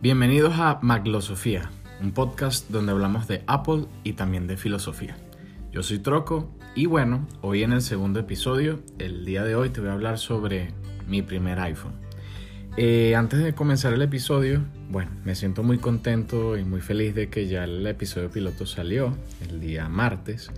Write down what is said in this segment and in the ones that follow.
Bienvenidos a Maglosofía, un podcast donde hablamos de Apple y también de filosofía. Yo soy Troco y bueno, hoy en el segundo episodio, el día de hoy te voy a hablar sobre mi primer iPhone. Eh, antes de comenzar el episodio, bueno, me siento muy contento y muy feliz de que ya el episodio piloto salió el día martes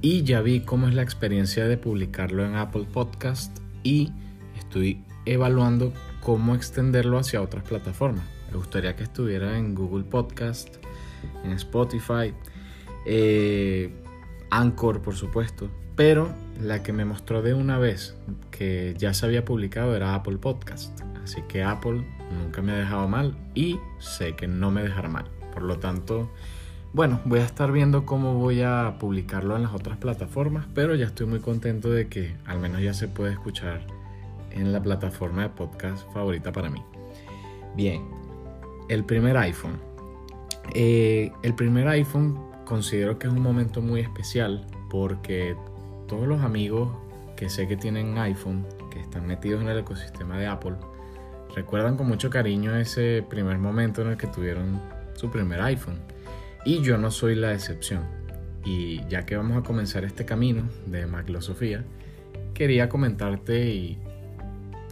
y ya vi cómo es la experiencia de publicarlo en Apple Podcast y estoy evaluando cómo extenderlo hacia otras plataformas. Me gustaría que estuviera en Google Podcast, en Spotify, eh, Anchor, por supuesto. Pero la que me mostró de una vez que ya se había publicado era Apple Podcast. Así que Apple nunca me ha dejado mal y sé que no me dejará mal. Por lo tanto, bueno, voy a estar viendo cómo voy a publicarlo en las otras plataformas, pero ya estoy muy contento de que al menos ya se puede escuchar en la plataforma de podcast favorita para mí. Bien, el primer iPhone. Eh, el primer iPhone considero que es un momento muy especial porque todos los amigos que sé que tienen iPhone, que están metidos en el ecosistema de Apple, recuerdan con mucho cariño ese primer momento en el que tuvieron su primer iPhone. Y yo no soy la excepción. Y ya que vamos a comenzar este camino de Maclosofía, quería comentarte y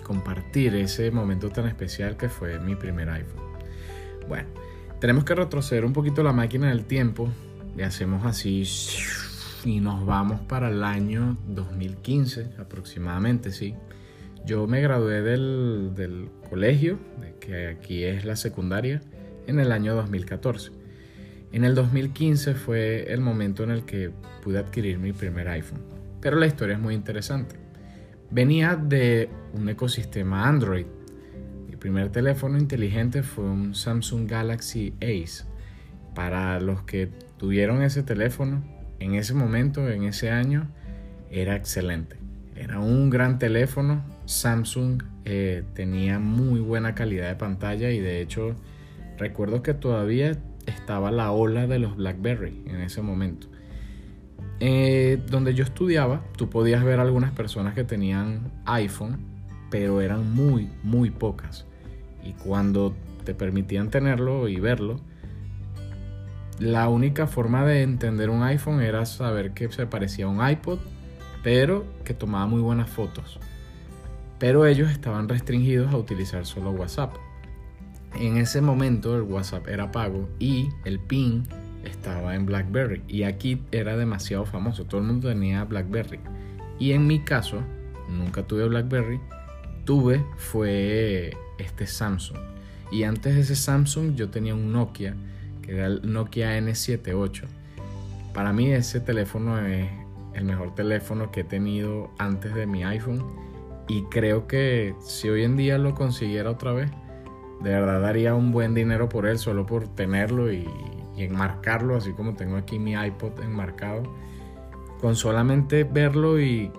compartir ese momento tan especial que fue mi primer iPhone. Bueno, tenemos que retroceder un poquito la máquina del tiempo y hacemos así y nos vamos para el año 2015 aproximadamente, sí. Yo me gradué del, del colegio, que aquí es la secundaria, en el año 2014. En el 2015 fue el momento en el que pude adquirir mi primer iPhone. Pero la historia es muy interesante. Venía de un ecosistema Android. Primer teléfono inteligente fue un Samsung Galaxy Ace. Para los que tuvieron ese teléfono, en ese momento, en ese año, era excelente. Era un gran teléfono. Samsung eh, tenía muy buena calidad de pantalla y de hecho recuerdo que todavía estaba la ola de los BlackBerry en ese momento. Eh, donde yo estudiaba, tú podías ver algunas personas que tenían iPhone, pero eran muy, muy pocas. Y cuando te permitían tenerlo y verlo, la única forma de entender un iPhone era saber que se parecía a un iPod, pero que tomaba muy buenas fotos. Pero ellos estaban restringidos a utilizar solo WhatsApp. En ese momento el WhatsApp era pago y el PIN estaba en BlackBerry y aquí era demasiado famoso, todo el mundo tenía BlackBerry. Y en mi caso, nunca tuve BlackBerry, tuve fue este Samsung. Y antes de ese Samsung yo tenía un Nokia, que era el Nokia N78. Para mí ese teléfono es el mejor teléfono que he tenido antes de mi iPhone y creo que si hoy en día lo consiguiera otra vez, de verdad daría un buen dinero por él solo por tenerlo y, y enmarcarlo, así como tengo aquí mi iPod enmarcado, con solamente verlo y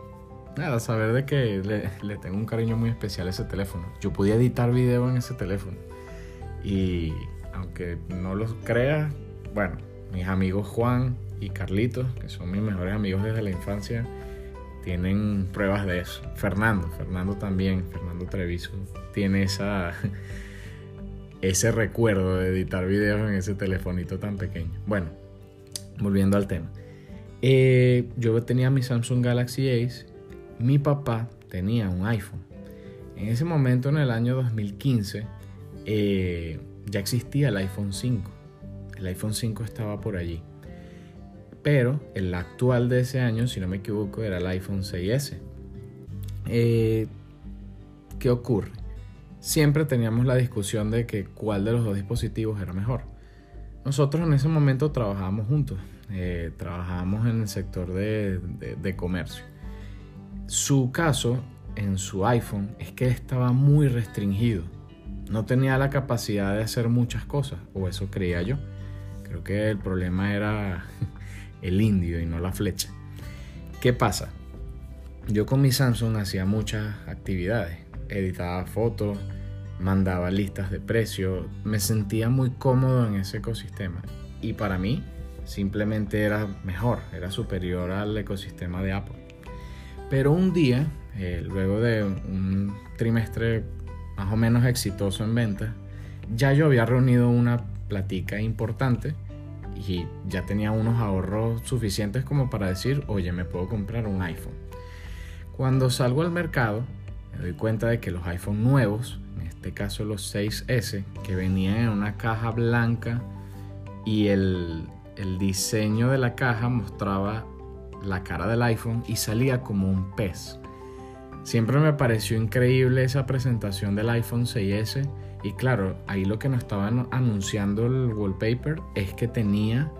nada, saber de que le, tengo un cariño muy especial a ese teléfono. Yo podía editar video en ese teléfono y aunque no lo crea, bueno, mis amigos Juan y Carlitos, que son mis mejores amigos desde la infancia, tienen pruebas de eso. Fernando, Fernando también, Fernando Treviso, tiene esa ese recuerdo de editar videos en ese telefonito tan pequeño. Bueno, volviendo al tema. Eh, yo tenía mi Samsung Galaxy Ace, mi papá tenía un iPhone. En ese momento, en el año 2015, eh, ya existía el iPhone 5. El iPhone 5 estaba por allí. Pero el actual de ese año, si no me equivoco, era el iPhone 6S. Eh, ¿Qué ocurre? siempre teníamos la discusión de que cuál de los dos dispositivos era mejor. Nosotros en ese momento trabajábamos juntos, eh, trabajábamos en el sector de, comercio. Su caso en su iPhone es que estaba muy restringido. No tenía la capacidad de hacer muchas cosas, o eso creía yo. Creo que el problema era el indio y no la flecha. ¿Qué pasa? Yo con mi Samsung hacía muchas actividades editaba fotos, mandaba listas de precios, me sentía muy cómodo en ese ecosistema y para mí simplemente era mejor, era superior al ecosistema de Apple. Pero un día, eh, luego de un trimestre más o menos exitoso en ventas, ya yo había reunido una platica importante y ya tenía unos ahorros suficientes como para decir, oye, me puedo comprar un iPhone. Cuando salgo al mercado, me doy cuenta de que los iPhone nuevos, en este caso los 6S, que venían en una caja blanca y el, el diseño de la caja mostraba la cara del iPhone y salía como un pez. Siempre me pareció increíble esa presentación del iPhone 6S y claro, ahí lo que nos estaban anunciando el wallpaper es que tenía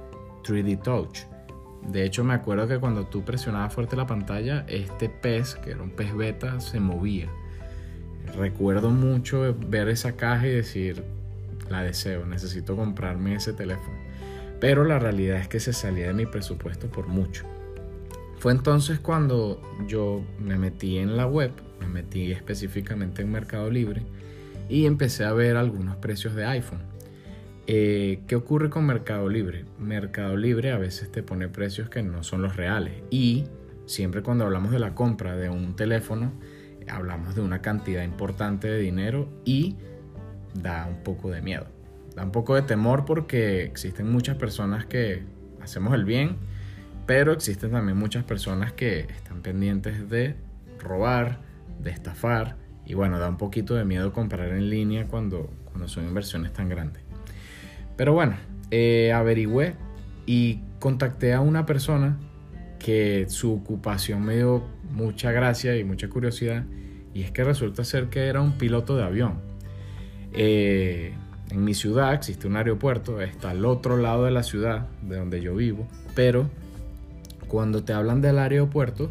3D Touch. De hecho, me acuerdo que cuando tú presionabas fuerte la pantalla, este pez, que era un pez beta, se movía. Recuerdo mucho ver esa caja y decir, la deseo, necesito comprarme ese teléfono. Pero la realidad es que se salía de mi presupuesto por mucho. Fue entonces cuando yo me metí en la web, me metí específicamente en Mercado Libre y empecé a ver algunos precios de iPhone. Eh, ¿Qué ocurre con Mercado Libre? Mercado Libre a veces te pone precios que no son los reales y siempre cuando hablamos de la compra de un teléfono hablamos de una cantidad importante de dinero y da un poco de miedo. Da un poco de temor porque existen muchas personas que hacemos el bien, pero existen también muchas personas que están pendientes de robar, de estafar y bueno, da un poquito de miedo comprar en línea cuando, cuando son inversiones tan grandes. Pero bueno, eh, averigüé y contacté a una persona que su ocupación me dio mucha gracia y mucha curiosidad. Y es que resulta ser que era un piloto de avión. Eh, en mi ciudad existe un aeropuerto, está al otro lado de la ciudad de donde yo vivo, pero cuando te hablan del aeropuerto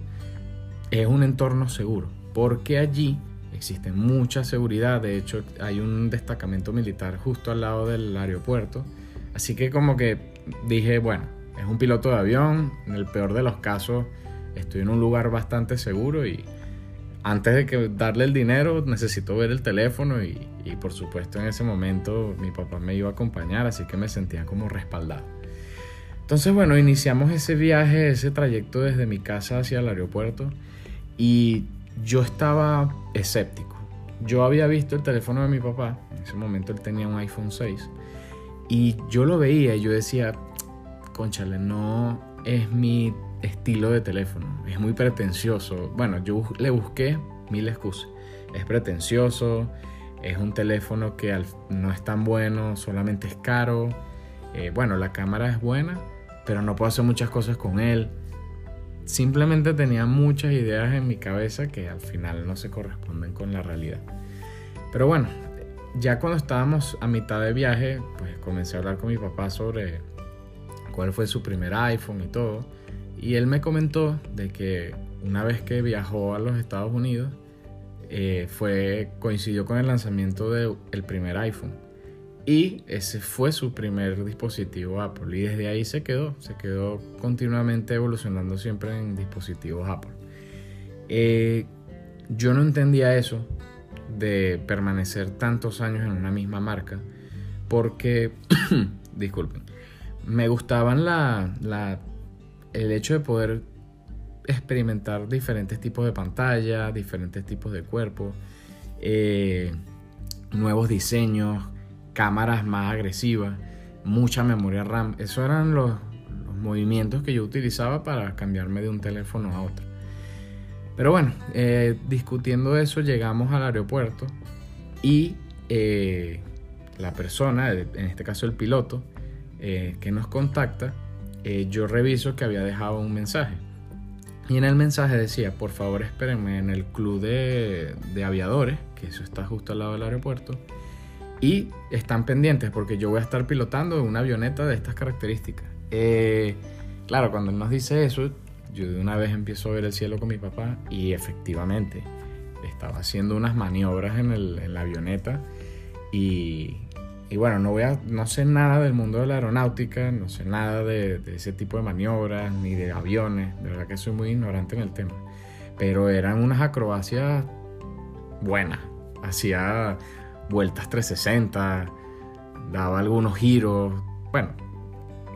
es un entorno seguro, porque allí existe mucha seguridad, de hecho hay un destacamento militar justo al lado del aeropuerto, así que como que dije, bueno, es un piloto de avión, en el peor de los casos estoy en un lugar bastante seguro y antes de que darle el dinero necesito ver el teléfono. Y, y por supuesto en ese momento mi papá me iba a acompañar, así que me sentía como respaldado. Entonces bueno, iniciamos ese viaje, ese trayecto desde mi casa hacia el aeropuerto y yo estaba escéptico. Yo había visto el teléfono de mi papá, en ese momento él tenía un iPhone 6, y yo lo veía y yo decía, conchale, no es mi estilo de teléfono, es muy pretencioso. Bueno, yo le busqué mil excusas. Es pretencioso, es un teléfono que no es tan bueno, solamente es caro. Eh, bueno, la cámara es buena, pero no puedo hacer muchas cosas con él simplemente tenía muchas ideas en mi cabeza que al final no se corresponden con la realidad. Pero bueno, ya cuando estábamos a mitad de viaje, pues comencé a hablar con mi papá sobre cuál fue su primer iPhone y todo. Y él me comentó de que una vez que viajó a los Estados Unidos, eh, fue, coincidió con el lanzamiento del primer iPhone. Y ese fue su primer dispositivo Apple. Y desde ahí se quedó. Se quedó continuamente evolucionando siempre en dispositivos Apple. Eh, yo no entendía eso de permanecer tantos años en una misma marca. Porque, disculpen, me gustaban la, la, el hecho de poder experimentar diferentes tipos de pantalla, diferentes tipos de cuerpo, eh, nuevos diseños cámaras más agresivas, mucha memoria RAM. Esos eran los, movimientos que yo utilizaba para cambiarme de un teléfono a otro. Pero bueno, eh, discutiendo eso llegamos al aeropuerto y eh, la persona, en este caso el piloto, eh, que nos contacta, yo reviso que había dejado un mensaje. Y en el mensaje decía, por favor espérenme en el club de, de aviadores, que eso está justo al lado del aeropuerto, y están pendientes porque yo voy a estar pilotando una avioneta de estas características. Eh, claro, cuando él nos dice eso, yo de una vez empiezo a ver el cielo con mi papá y efectivamente estaba haciendo unas maniobras en, el, en la avioneta y, y, bueno, no, voy a, no sé nada del mundo de la aeronáutica, no sé nada de, de ese tipo de maniobras ni de aviones, de verdad que soy muy ignorante en el tema, pero eran unas acrobacias buenas, hacía vueltas 360, daba algunos giros, bueno,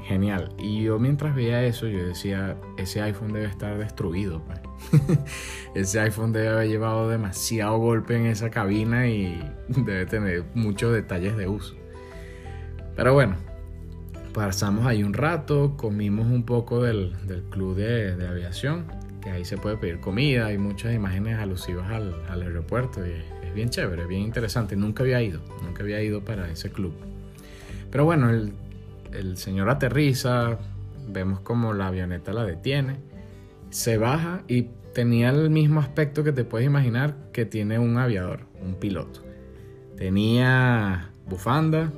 genial. Y yo mientras veía eso, yo decía, ese iPhone debe estar destruido. Pues. ese iPhone debe haber llevado demasiado golpe en esa cabina y debe tener muchos detalles de uso. Pero bueno, pasamos ahí un rato, comimos un poco del, club de, aviación, que ahí se puede pedir comida, hay muchas imágenes alusivas al, aeropuerto y bien chévere, bien interesante. Nunca había ido, nunca había ido para ese club. Pero bueno, el, el señor aterriza, vemos como la avioneta la detiene, se baja y tenía el mismo aspecto que te puedes imaginar que tiene un aviador, un piloto. Tenía bufanda,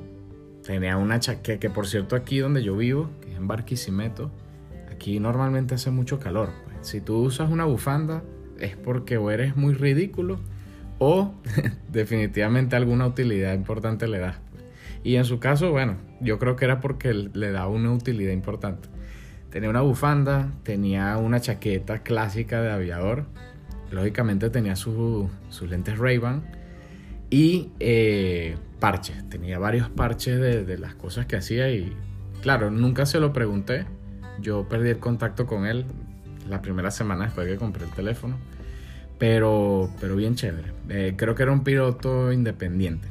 tenía una chaqueta, que por cierto aquí donde yo vivo, que es en Barquisimeto, aquí normalmente hace mucho calor. Pues. Si tú usas una bufanda es porque o eres muy ridículo o definitivamente alguna utilidad importante le das. Y en su caso, bueno, yo creo que era porque le da una utilidad importante. Tenía una bufanda, tenía una chaqueta clásica de aviador, lógicamente tenía sus lentes Ray-Ban y eh, parches. Tenía varios parches de, de las cosas que hacía y claro, nunca se lo pregunté. Yo perdí el contacto con él la primera semana después que compré el teléfono. Pero, pero bien chévere. Eh, creo que era un piloto independiente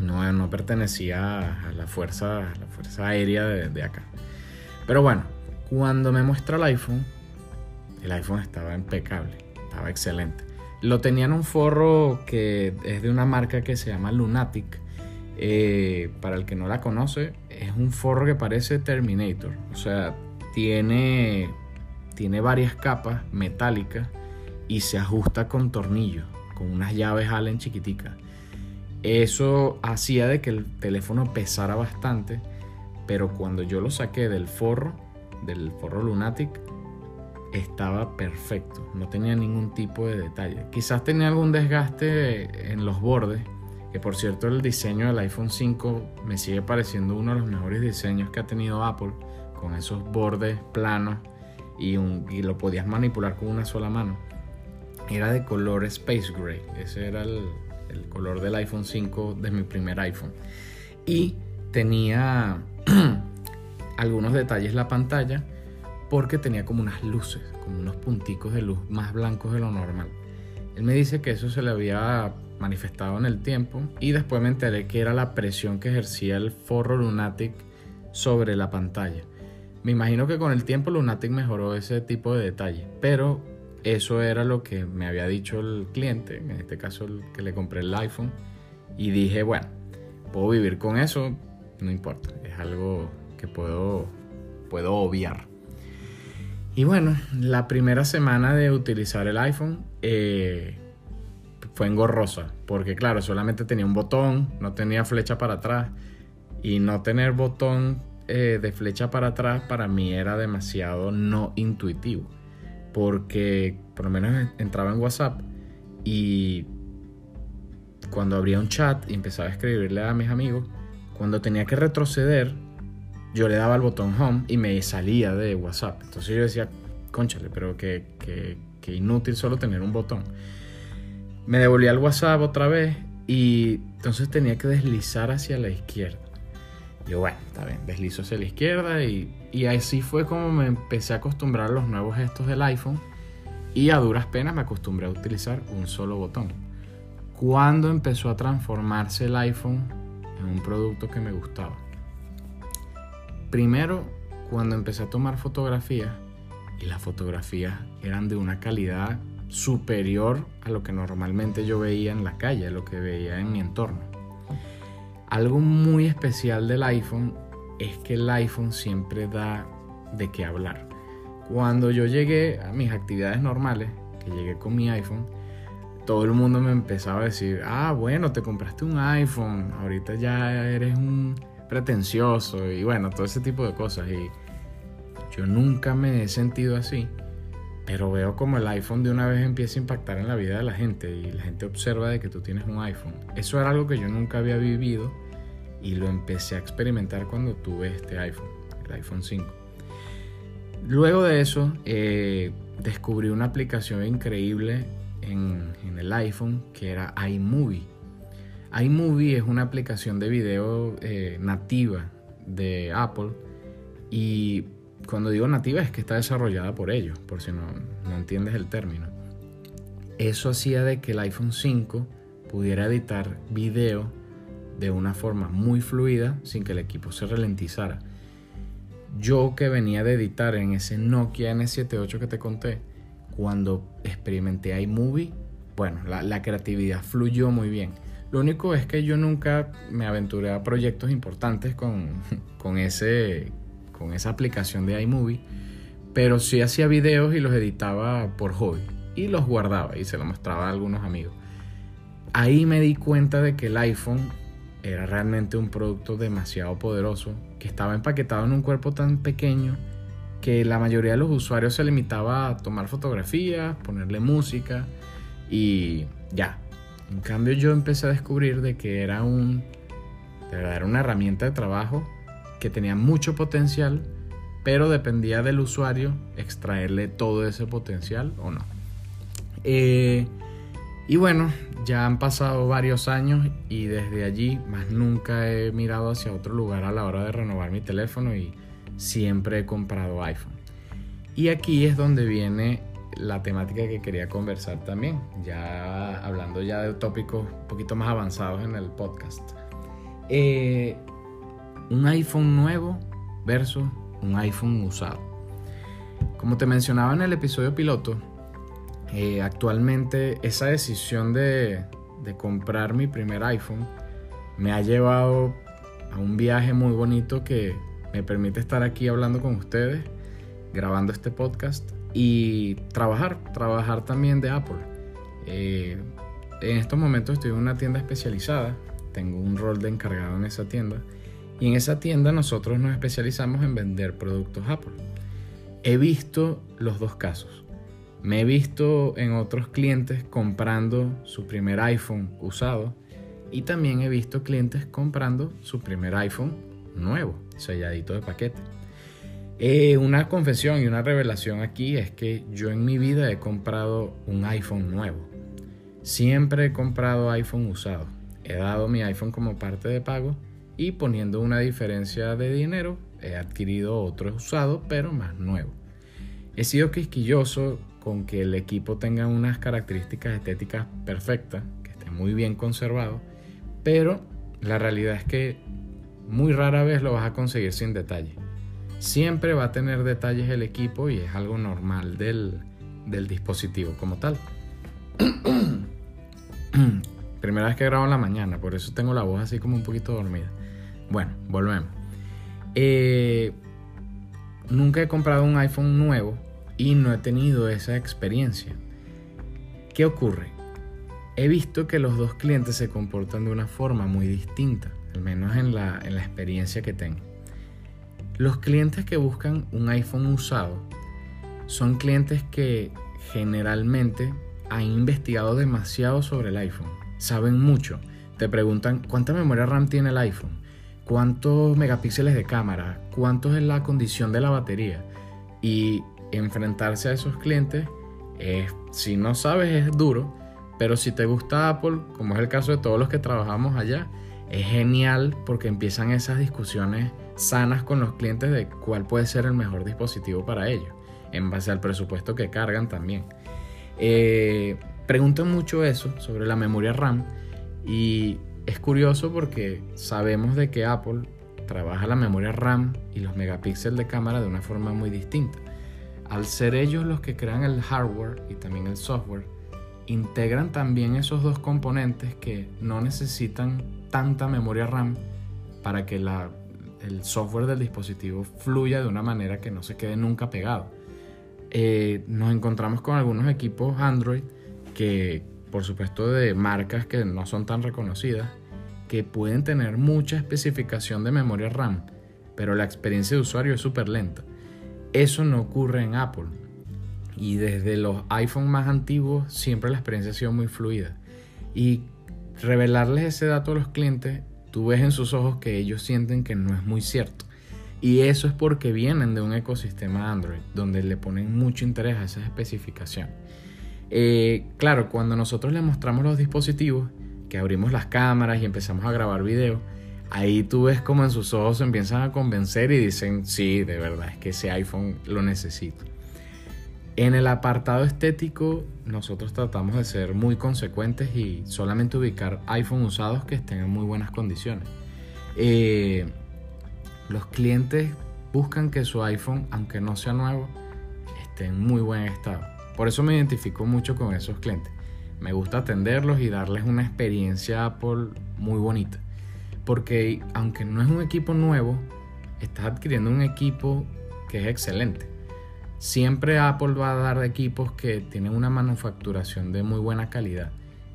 no, no pertenecía a la fuerza, la fuerza aérea de, acá. Pero bueno, cuando me muestra el iPhone, el iPhone estaba impecable, estaba excelente. Lo tenía en un forro que es de una marca que se llama Lunatic. Eh, para el que no la conoce, es un forro que parece Terminator. O sea, tiene, tiene varias capas metálicas y se ajusta con tornillos, con unas llaves Allen chiquiticas. Eso hacía de que el teléfono pesara bastante, pero cuando yo lo saqué del forro, del forro Lunatic, estaba perfecto, no tenía ningún tipo de detalle. Quizás tenía algún desgaste en los bordes, que por cierto el diseño del iPhone 5 me sigue pareciendo uno de los mejores diseños que ha tenido Apple, con esos bordes planos y, y lo podías manipular con una sola mano. Era de color Space Gray, ese era el, color del iPhone 5 de mi primer iPhone. Y tenía algunos detalles la pantalla porque tenía como unas luces, como unos punticos de luz más blancos de lo normal. Él me dice que eso se le había manifestado en el tiempo y después me enteré que era la presión que ejercía el forro Lunatic sobre la pantalla. Me imagino que con el tiempo Lunatic mejoró ese tipo de detalle, pero eso era lo que me había dicho el cliente, en este caso el que le compré el iPhone, y dije, bueno, puedo vivir con eso, no importa, es algo que puedo, puedo obviar. Y bueno, la primera semana de utilizar el iPhone eh, fue engorrosa, porque claro, solamente tenía un botón, no tenía flecha para atrás, y no tener botón eh, de flecha para atrás para mí era demasiado no intuitivo porque por lo menos entraba en WhatsApp y cuando abría un chat y empezaba a escribirle a mis amigos, cuando tenía que retroceder, yo le daba el botón home y me salía de WhatsApp. Entonces yo decía, conchale, pero que, que, inútil solo tener un botón. Me devolvía al WhatsApp otra vez y entonces tenía que deslizar hacia la izquierda. Yo, bueno, está bien, deslizo hacia la izquierda y, y así fue como me empecé a acostumbrar a los nuevos gestos del iPhone y a duras penas me acostumbré a utilizar un solo botón. Cuando empezó a transformarse el iPhone en un producto que me gustaba? Primero, cuando empecé a tomar fotografías y las fotografías eran de una calidad superior a lo que normalmente yo veía en la calle, a lo que veía en mi entorno. Algo muy especial del iPhone es que el iPhone siempre da de qué hablar. Cuando yo llegué a mis actividades normales, que llegué con mi iPhone, todo el mundo me empezaba a decir, ah, bueno, te compraste un iPhone, ahorita ya eres un pretencioso y bueno, todo ese tipo de cosas. Y yo nunca me he sentido así, pero veo como el iPhone de una vez empieza a impactar en la vida de la gente y la gente observa de que tú tienes un iPhone. Eso era algo que yo nunca había vivido y lo empecé a experimentar cuando tuve este iPhone, el iPhone 5. Luego de eso, eh, descubrí una aplicación increíble en, el iPhone que era iMovie. iMovie es una aplicación de video eh, nativa de Apple Y cuando digo nativa es que está desarrollada por ellos, por si no, no entiendes el término. Eso hacía de que el iPhone 5 pudiera editar video de una forma muy fluida sin que el equipo se ralentizara. Yo que venía de editar en ese Nokia N78 que te conté, cuando experimenté iMovie, bueno, la, creatividad fluyó muy bien. Lo único es que yo nunca me aventuré a proyectos importantes con, con, ese, con esa aplicación de iMovie, pero sí hacía videos y los editaba por hobby y los guardaba y se los mostraba a algunos amigos. Ahí me di cuenta de que el iPhone era realmente un producto demasiado poderoso que estaba empaquetado en un cuerpo tan pequeño que la mayoría de los usuarios se limitaba a tomar fotografías, ponerle música y ya. En cambio yo empecé a descubrir de que era un era una herramienta de trabajo que tenía mucho potencial, pero dependía del usuario extraerle todo ese potencial o no. Eh, y bueno, ya han pasado varios años y desde allí más nunca he mirado hacia otro lugar a la hora de renovar mi teléfono y siempre he comprado iPhone. Y aquí es donde viene la temática que quería conversar también, ya hablando ya de tópicos un poquito más avanzados en el podcast. Eh, un iPhone nuevo versus un iPhone usado. Como te mencionaba en el episodio piloto, eh, actualmente esa decisión de, de comprar mi primer iPhone me ha llevado a un viaje muy bonito que me permite estar aquí hablando con ustedes, grabando este podcast y trabajar, trabajar también de Apple. Eh, en estos momentos estoy en una tienda especializada, tengo un rol de encargado en esa tienda y en esa tienda nosotros nos especializamos en vender productos Apple. He visto los dos casos. Me he visto en otros clientes comprando su primer iPhone usado y también he visto clientes comprando su primer iPhone nuevo, selladito de paquete. Eh, una confesión y una revelación aquí es que yo en mi vida he comprado un iPhone nuevo. Siempre he comprado iPhone usado. He dado mi iPhone como parte de pago y poniendo una diferencia de dinero he adquirido otro usado pero más nuevo. He sido quisquilloso con que el equipo tenga unas características estéticas perfectas, que esté muy bien conservado, pero la realidad es que muy rara vez lo vas a conseguir sin detalle. Siempre va a tener detalles el equipo y es algo normal del, del dispositivo como tal. Primera vez que grabo en la mañana, por eso tengo la voz así como un poquito dormida. Bueno, volvemos. Eh, nunca he comprado un iPhone nuevo y no he tenido esa experiencia. ¿Qué ocurre? He visto que los dos clientes se comportan de una forma muy distinta, al menos en la, en la experiencia que tengo. Los clientes que buscan un iPhone usado son clientes que generalmente han investigado demasiado sobre el iPhone, saben mucho, te preguntan cuánta memoria RAM tiene el iPhone, cuántos megapíxeles de cámara, cuánto es la condición de la batería y enfrentarse a esos clientes, si no sabes es duro, pero si te gusta Apple, como es el caso de todos los que trabajamos allá, es genial porque empiezan esas discusiones sanas con los clientes de cuál puede ser el mejor dispositivo para ellos, en base al presupuesto que cargan también. Eh, preguntan mucho eso sobre la memoria RAM y es curioso porque sabemos de que Apple trabaja la memoria RAM y los megapíxeles de cámara de una forma muy distinta al ser ellos los que crean el hardware y también el software, integran también esos dos componentes que no necesitan tanta memoria RAM para que el software del dispositivo fluya de una manera que no se quede nunca pegado. Eh, nos encontramos con algunos equipos Android que, por supuesto, de marcas que no son tan reconocidas, que pueden tener mucha especificación de memoria RAM, pero la experiencia de usuario es súper lenta. Eso no ocurre en Apple. Y desde los iPhone más antiguos siempre la experiencia ha sido muy fluida. Y revelarles ese dato a los clientes, tú ves en sus ojos que ellos sienten que no es muy cierto. Y eso es porque vienen de un ecosistema Android, donde le ponen mucho interés a esas especificaciones. Eh, claro, cuando nosotros les mostramos los dispositivos, que abrimos las cámaras y empezamos a grabar video, ahí tú ves como en sus ojos se empiezan a convencer y dicen, sí, de verdad, es que ese iPhone lo necesito. En el apartado estético, nosotros tratamos de ser muy consecuentes y solamente ubicar iPhone usados que estén en muy buenas condiciones. Eh, los clientes buscan que su iPhone, aunque no sea nuevo, esté en muy buen estado. Por eso me identifico mucho con esos clientes. Me gusta atenderlos y darles una experiencia Apple muy bonita. Porque aunque no es un equipo nuevo, estás adquiriendo un equipo que es excelente. Siempre Apple va a dar equipos que tienen una manufacturación de muy buena calidad.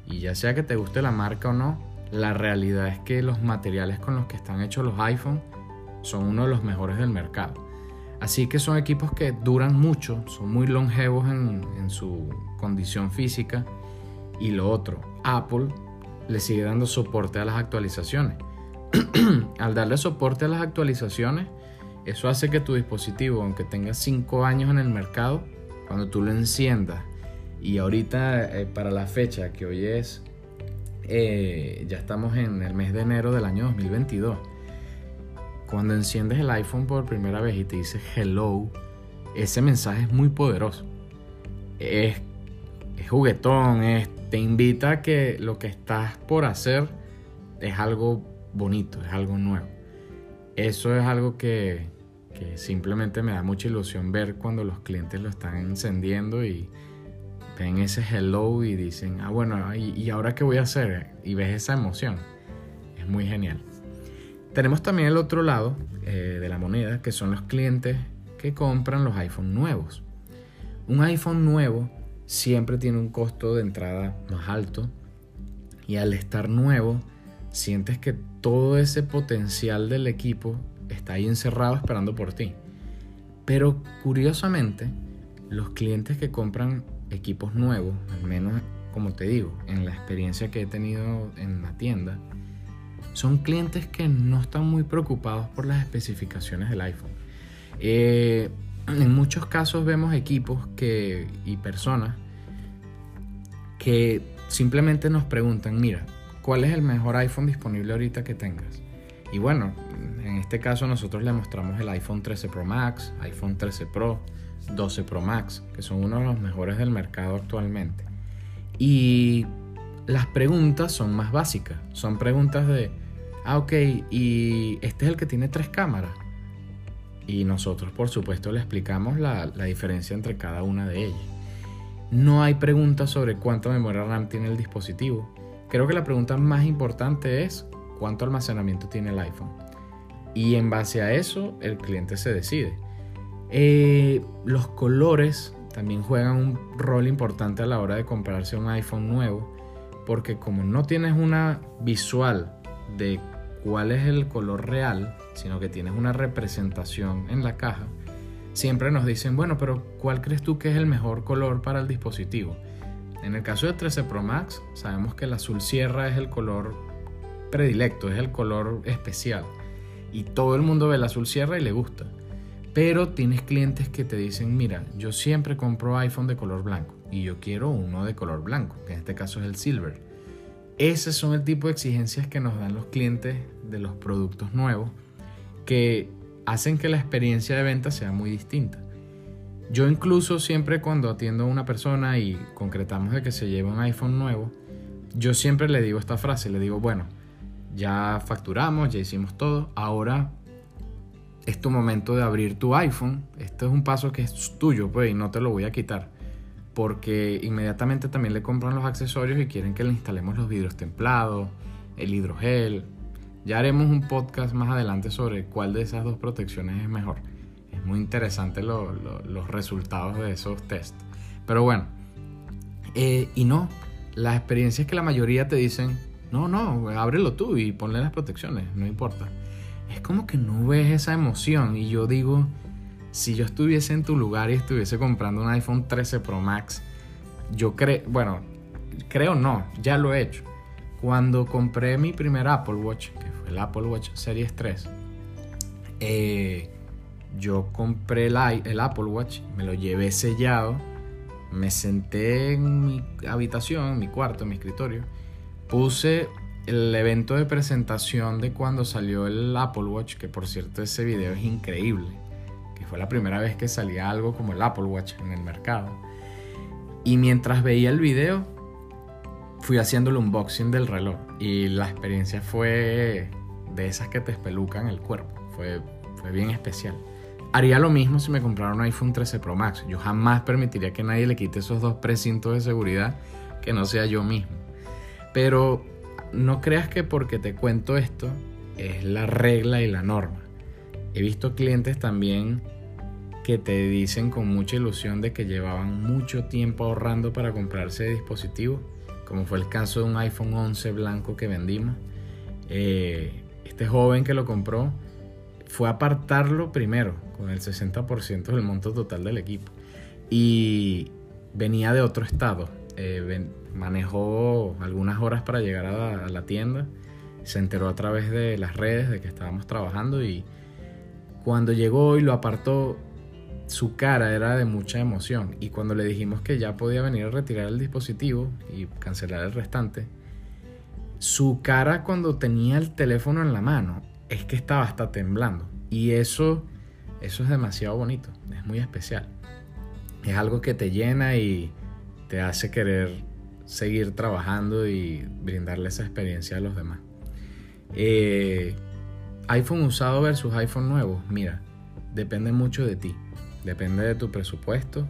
Y ya sea que te guste la marca o no, la realidad es que los materiales con los que están hechos los iPhones son uno de los mejores del mercado. Así que son equipos que duran mucho, son muy longevos en su condición física. Y lo otro, Apple le sigue dando soporte a las actualizaciones. Al darle soporte a las actualizaciones, eso hace que tu dispositivo, aunque tenga 5 años en el mercado, cuando tú lo enciendas y ahorita eh, para la fecha que hoy es, eh, ya estamos en el mes de enero del año 2022. Cuando enciendes el iPhone por primera vez y te dice hello, ese mensaje es muy poderoso. Es, es juguetón, es, te invita a que lo que estás por hacer es algo bonito, es algo nuevo. Eso es algo que, que simplemente me da mucha ilusión ver cuando los clientes lo están encendiendo y ven ese hello y dicen, ah, bueno, ¿y, ahora qué voy a hacer? Y ves esa emoción. Es muy genial. Tenemos también el otro lado eh, de la moneda, que son los clientes que compran los iPhone nuevos. Un iPhone nuevo siempre tiene un costo de entrada más alto y al estar nuevo sientes que todo ese potencial del equipo está ahí encerrado esperando por ti. Pero curiosamente, los clientes que compran equipos nuevos, al menos como te digo, en la experiencia que he tenido en la tienda, son clientes que no están muy preocupados por las especificaciones del iPhone. Eh, en muchos casos vemos equipos que, y personas que simplemente nos preguntan, mira, ¿cuál es el mejor iPhone disponible ahorita que tengas? Y bueno, en este caso nosotros le mostramos el iPhone 13 Pro Max, iPhone 13 Pro, 12 Pro Max, que son uno de los mejores del mercado actualmente. Y las preguntas son más básicas, son preguntas de, ah, ok, y este es el que tiene tres cámaras. Y nosotros, por supuesto, le explicamos la, la diferencia entre cada una de ellas. No hay preguntas sobre cuánta memoria RAM tiene el dispositivo. Creo que la pregunta más importante es cuánto almacenamiento tiene el iPhone. Y en base a eso el cliente se decide. Eh, los colores también juegan un rol importante a la hora de comprarse un iPhone nuevo, porque como no tienes una visual de cuál es el color real, sino que tienes una representación en la caja, siempre nos dicen, bueno, pero ¿cuál crees tú que es el mejor color para el dispositivo? En el caso de 13 Pro Max, sabemos que el azul sierra es el color predilecto, es el color especial. Y todo el mundo ve el azul sierra y le gusta. Pero tienes clientes que te dicen, mira, yo siempre compro iPhone de color blanco y yo quiero uno de color blanco, que en este caso es el silver. Ese son el tipo de exigencias que nos dan los clientes de los productos nuevos que hacen que la experiencia de venta sea muy distinta. Yo incluso siempre cuando atiendo a una persona y concretamos de que se lleva un iPhone nuevo, yo siempre le digo esta frase, le digo, bueno, ya facturamos, ya hicimos todo, ahora es tu momento de abrir tu iPhone. Este es un paso que es tuyo, pues, y no te lo voy a quitar. Porque inmediatamente también le compran los accesorios y quieren que le instalemos los vidrios templados, el hidrogel. Ya haremos un podcast más adelante sobre cuál de esas dos protecciones es mejor. Es muy interesante los resultados de esos tests. Pero bueno, eh, y no, las experiencias que la mayoría te dicen, no, no, ábrelo tú y ponle las protecciones, no importa. Es como que no ves esa emoción y yo digo, si yo estuviese en tu lugar y estuviese comprando un iPhone 13 Pro Max, yo creo, bueno, creo no, ya lo he hecho. Cuando compré mi primer Apple Watch, que el Apple Watch Series 3, eh, yo compré el, Apple Watch, me lo llevé sellado, me senté en mi habitación, en mi cuarto, en mi escritorio, puse el evento de presentación de cuando salió el Apple Watch, que por cierto ese video es increíble, que fue la primera vez que salía algo como el Apple Watch en el mercado. Y mientras veía el video, fui haciendo el unboxing del reloj y la experiencia fue de esas que te espelucan el cuerpo, fue, fue bien especial. Haría lo mismo si me comprara un iPhone 13 Pro Max. Yo jamás permitiría que nadie le quite esos dos precintos de seguridad que no sea yo mismo. Pero no creas que porque te cuento esto es la regla y la norma. He visto clientes también que te dicen con mucha ilusión de que llevaban mucho tiempo ahorrando para comprarse dispositivos, como fue el caso de un iPhone 11 blanco que vendimos. Eh, este joven que lo compró fue a apartarlo primero, con el 60% del monto total del equipo. Y venía de otro estado. Eh, manejó algunas horas para llegar a la, tienda. Se enteró a través de las redes de que estábamos trabajando y cuando llegó y lo apartó, su cara era de mucha emoción. Y cuando le dijimos que ya podía venir a retirar el dispositivo y cancelar el restante, su cara cuando tenía el teléfono en la mano es que estaba hasta temblando. Y eso, eso es demasiado bonito, es muy especial. Es algo que te llena y te hace querer seguir trabajando y brindarle esa experiencia a los demás. Eh, iPhone usado versus iPhone nuevo, mira, depende mucho de ti, depende de tu presupuesto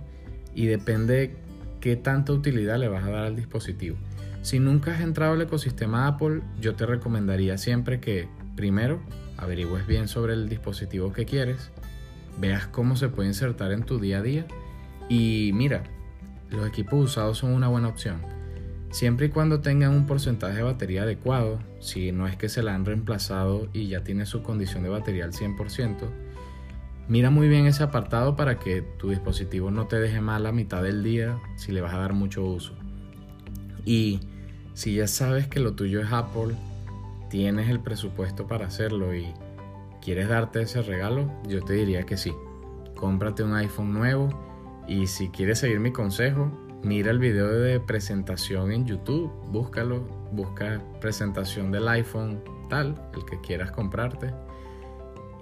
y depende qué tanta utilidad le vas a dar al dispositivo. Si nunca has entrado al ecosistema Apple, yo te recomendaría siempre que primero averigües bien sobre el dispositivo que quieres, veas cómo se puede insertar en tu día a día y mira, los equipos usados son una buena opción. Siempre y cuando tengan un porcentaje de batería adecuado, si no es que se la han reemplazado y ya tiene su condición de batería al 100%, mira muy bien ese apartado para que tu dispositivo no te deje mal a mitad del día si le vas a dar mucho uso. Y si ya sabes que lo tuyo es Apple, tienes el presupuesto para hacerlo y quieres darte ese regalo, yo te diría que sí. Cómprate un iPhone nuevo y si quieres seguir mi consejo, mira el video de presentación en YouTube, búscalo, busca presentación del iPhone tal, el que quieras comprarte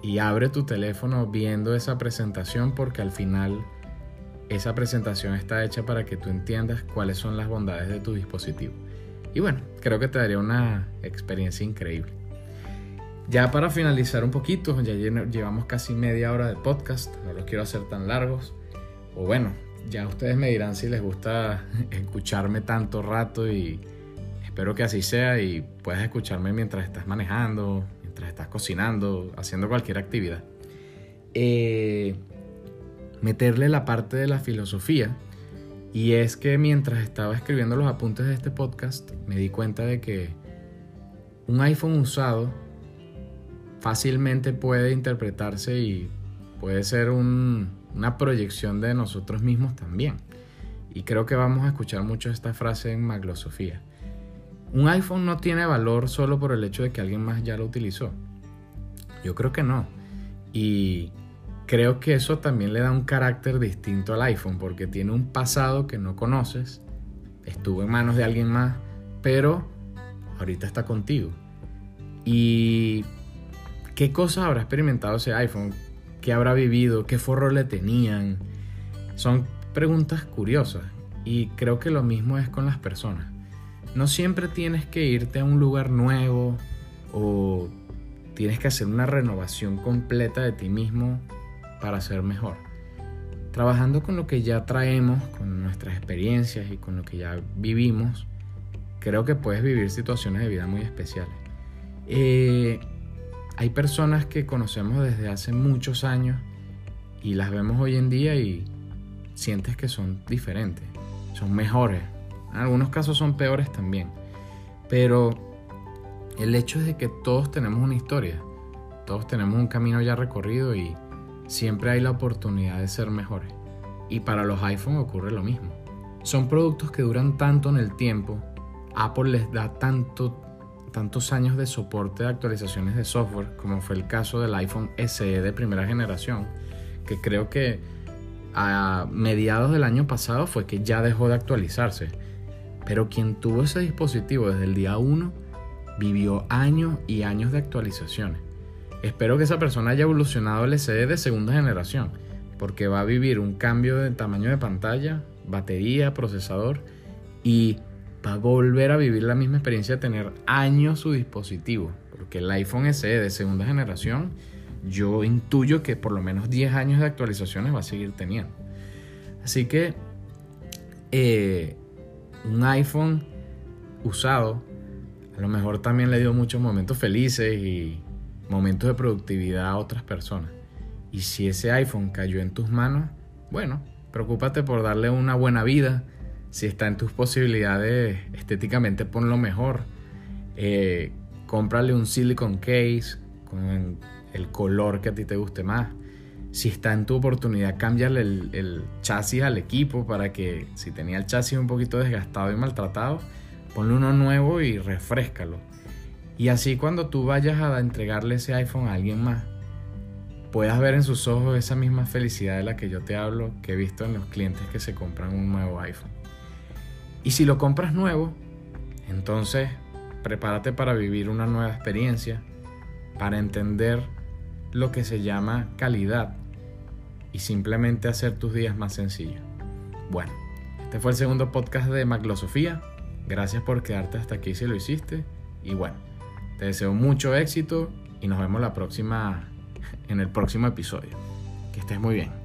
y abre tu teléfono viendo esa presentación porque al final esa presentación está hecha para que tú entiendas cuáles son las bondades de tu dispositivo. Y bueno, creo que te daría una experiencia increíble. Ya para finalizar un poquito, ya llevamos casi media hora de podcast, no los quiero hacer tan largos. O bueno, ya ustedes me dirán si les gusta escucharme tanto rato y espero que así sea y puedas escucharme mientras estás manejando, mientras estás cocinando, haciendo cualquier actividad. Eh, meterle la parte de la filosofía y es que mientras estaba escribiendo los apuntes de este podcast, me di cuenta de que un iPhone usado fácilmente puede interpretarse y puede ser una proyección de nosotros mismos también. Y creo que vamos a escuchar mucho esta frase en Maglosofía. Un iPhone no tiene valor solo por el hecho de que alguien más ya lo utilizó. Yo creo que no. Y creo que eso también le da un carácter distinto al iPhone porque tiene un pasado que no conoces, estuvo en manos de alguien más, pero ahorita está contigo. ¿Y qué cosas habrá experimentado ese iPhone? ¿Qué habrá vivido? ¿Qué forro le tenían? Son preguntas curiosas y creo que lo mismo es con las personas. No siempre tienes que irte a un lugar nuevo o tienes que hacer una renovación completa de ti mismo para ser mejor. Trabajando con lo que ya traemos, con nuestras experiencias y con lo que ya vivimos, creo que puedes vivir situaciones de vida muy especiales. Eh, hay personas que conocemos desde hace muchos años y las vemos hoy en día y sientes que son diferentes, son mejores. En algunos casos son peores también. Pero el hecho es de que todos tenemos una historia, todos tenemos un camino ya recorrido y siempre hay la oportunidad de ser mejores. Y para los iPhone ocurre lo mismo. Son productos que duran tanto en el tiempo, Apple les da tanto, tantos años de soporte de actualizaciones de software, como fue el caso del iPhone SE de primera generación, que creo que a mediados del año pasado fue que ya dejó de actualizarse. Pero quien tuvo ese dispositivo desde el día 1 vivió años y años de actualizaciones. Espero que esa persona haya evolucionado el SD de segunda generación, porque va a vivir un cambio de tamaño de pantalla, batería, procesador y va a volver a vivir la misma experiencia de tener años su dispositivo, porque el iPhone SE de segunda generación yo intuyo que por lo menos 10 años de actualizaciones va a seguir teniendo. Así que eh, un iPhone usado a lo mejor también le dio muchos momentos felices y momentos de productividad a otras personas. Y si ese iPhone cayó en tus manos, bueno, preocúpate por darle una buena vida. Si está en tus posibilidades estéticamente, ponlo mejor. Eh, cómprale un silicon case con el color que a ti te guste más. Si está en tu oportunidad, cámbiale el, el chasis al equipo para que si tenía el chasis un poquito desgastado y maltratado, ponle uno nuevo y refrescalo. Y así cuando tú vayas a entregarle ese iPhone a alguien más, puedas ver en sus ojos esa misma felicidad de la que yo te hablo, que he visto en los clientes que se compran un nuevo iPhone. Y si lo compras nuevo, entonces prepárate para vivir una nueva experiencia, para entender lo que se llama calidad y simplemente hacer tus días más sencillos. Bueno, este fue el segundo podcast de Maglosofía. Gracias por quedarte hasta aquí si lo hiciste. Y bueno, te deseo mucho éxito y nos vemos la próxima en el próximo episodio. Que estés muy bien.